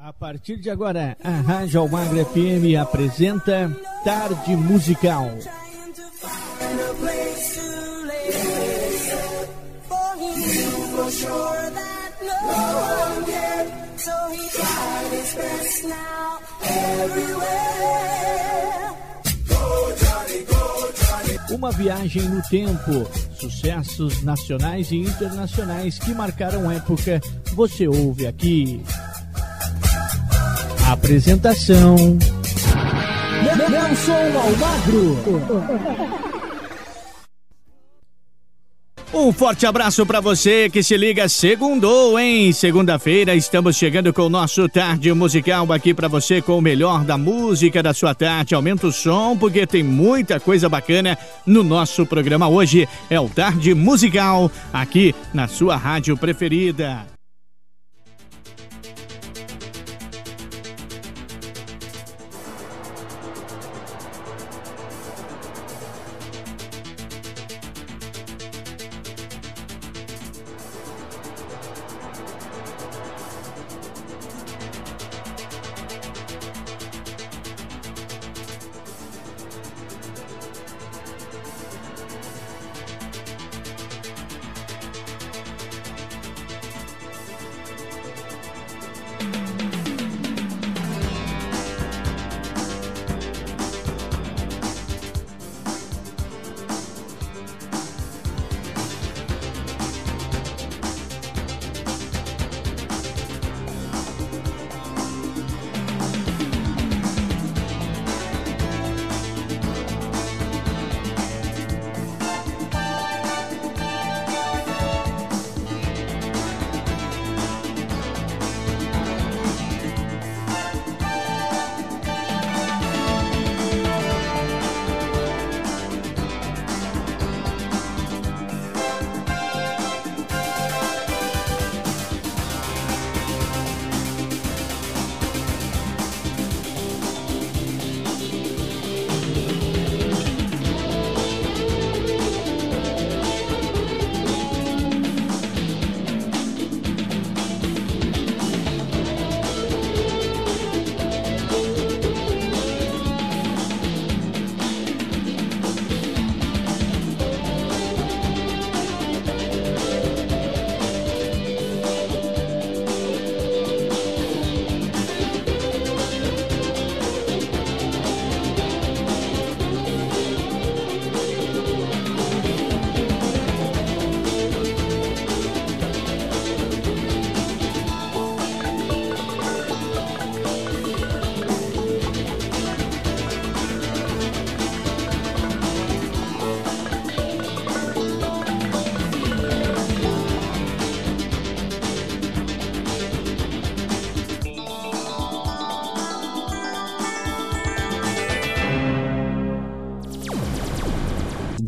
A partir de agora, a Rádio Almagre FM apresenta Tarde Musical. Uma viagem no tempo, sucessos nacionais e internacionais que marcaram época, você ouve aqui. Apresentação: Nelson Almagro. Um forte abraço para você que se liga segundou, hein? Segunda-feira estamos chegando com o nosso tarde musical aqui para você com o melhor da música da sua tarde. Aumenta o som porque tem muita coisa bacana no nosso programa hoje. É o Tarde Musical aqui na sua rádio preferida.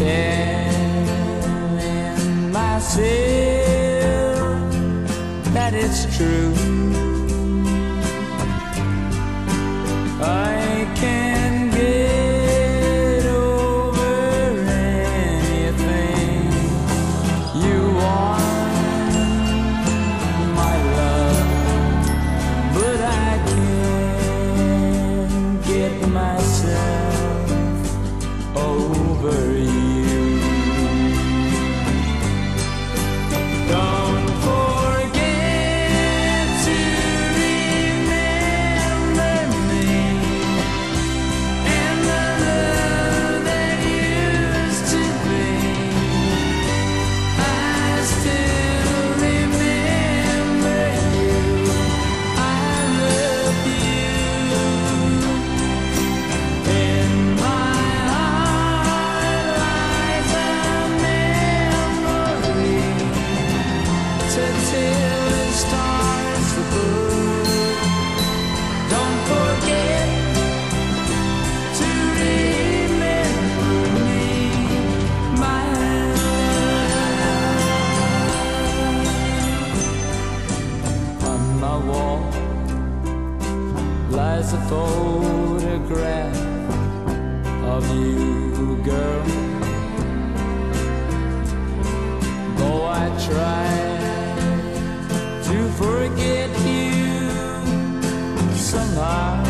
telling myself that it's true. 暖。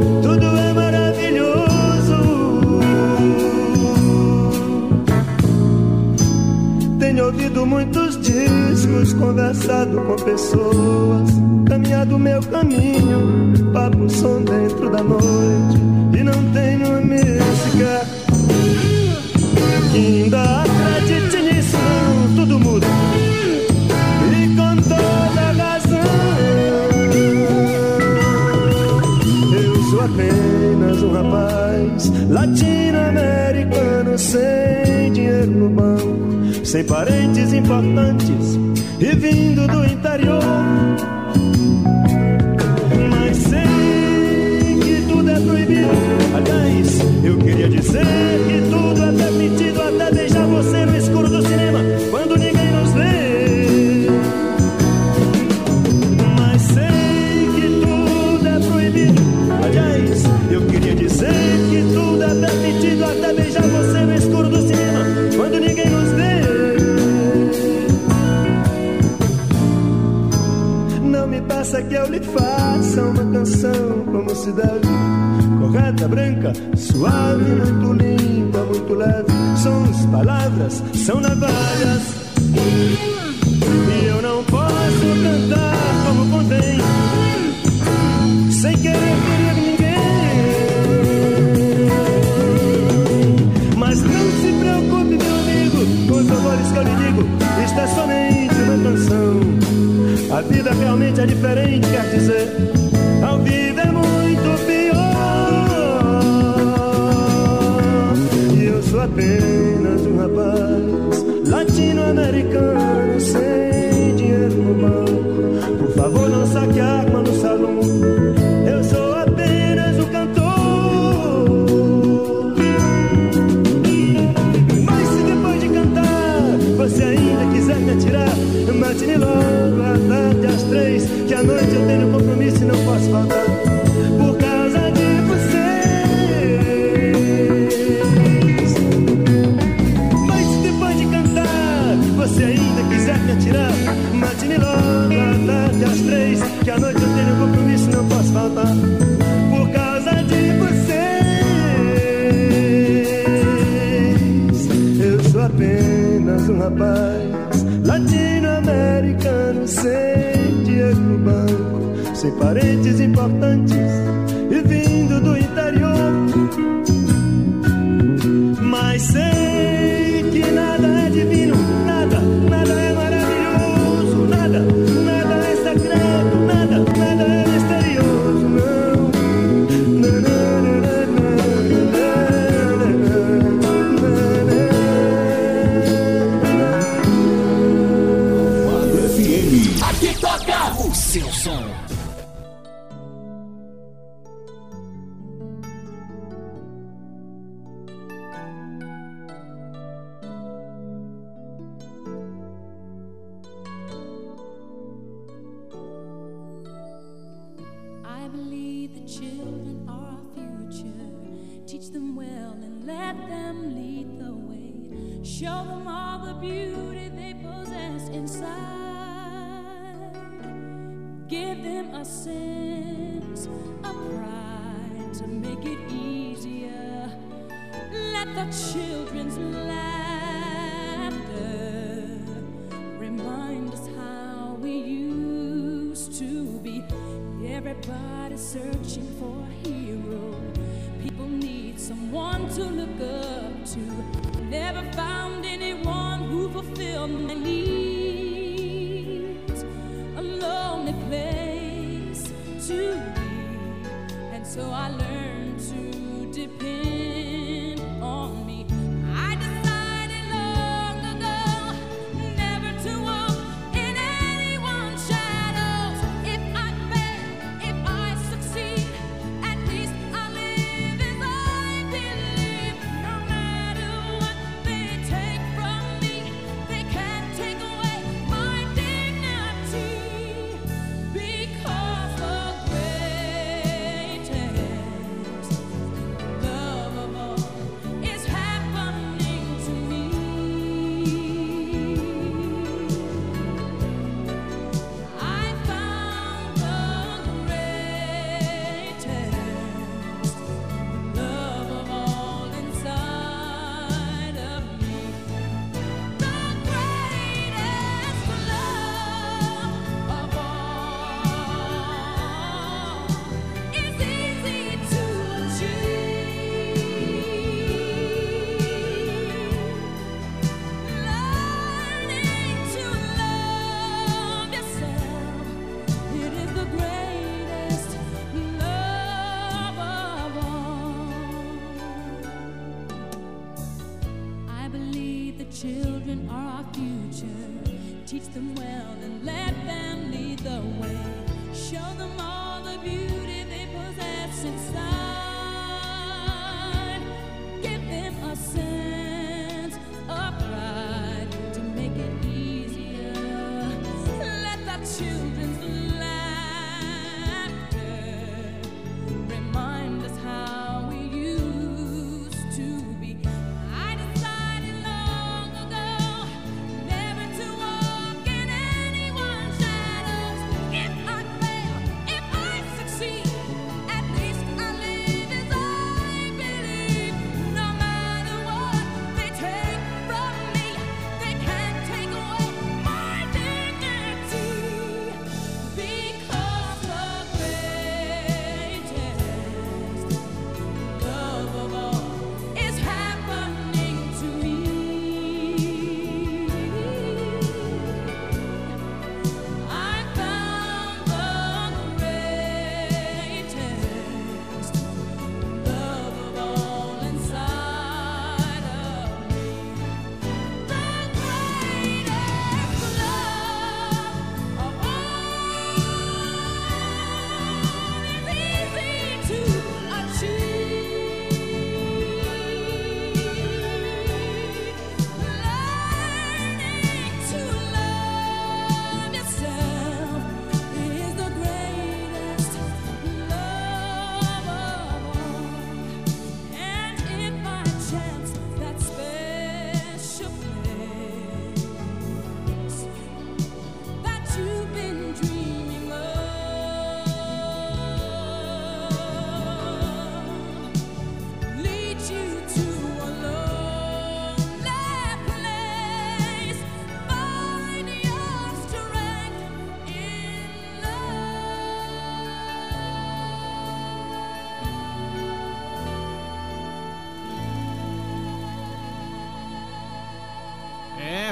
ouvido muitos discos, conversado com pessoas, caminhado meu caminho, papo som dentro da noite, e não tenho música que ainda acredite nisso, tudo muda. E com toda razão, eu sou apenas um rapaz latino-americano sem parentes importantes e vindo do interior. Mas sei que tudo é proibido. Aliás, eu queria dizer que tudo faça uma canção como deve. Correta, branca, suave, muito limpa, muito leve. São as palavras, são navalhas. E eu não posso cantar como convém, sem querer ferir ninguém. Mas não se preocupe, meu amigo, com os favores que eu lhe digo. Isto é somente. A vida realmente é diferente, quer dizer, medianoche. at the children's laughter remind us how we used to be. Everybody searching for a hero. People need someone to look up to. Never found anyone who fulfilled my needs. A lonely place to be, and so I learned.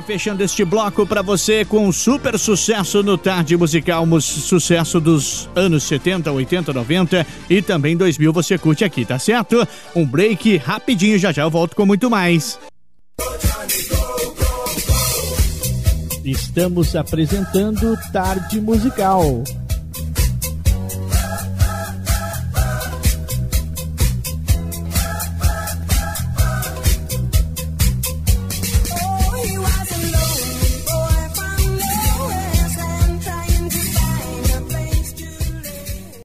Fechando este bloco para você com um super sucesso no Tarde Musical, sucesso dos anos 70, 80, 90 e também 2000 você curte aqui, tá certo? Um break rapidinho, já já eu volto com muito mais. Estamos apresentando Tarde Musical.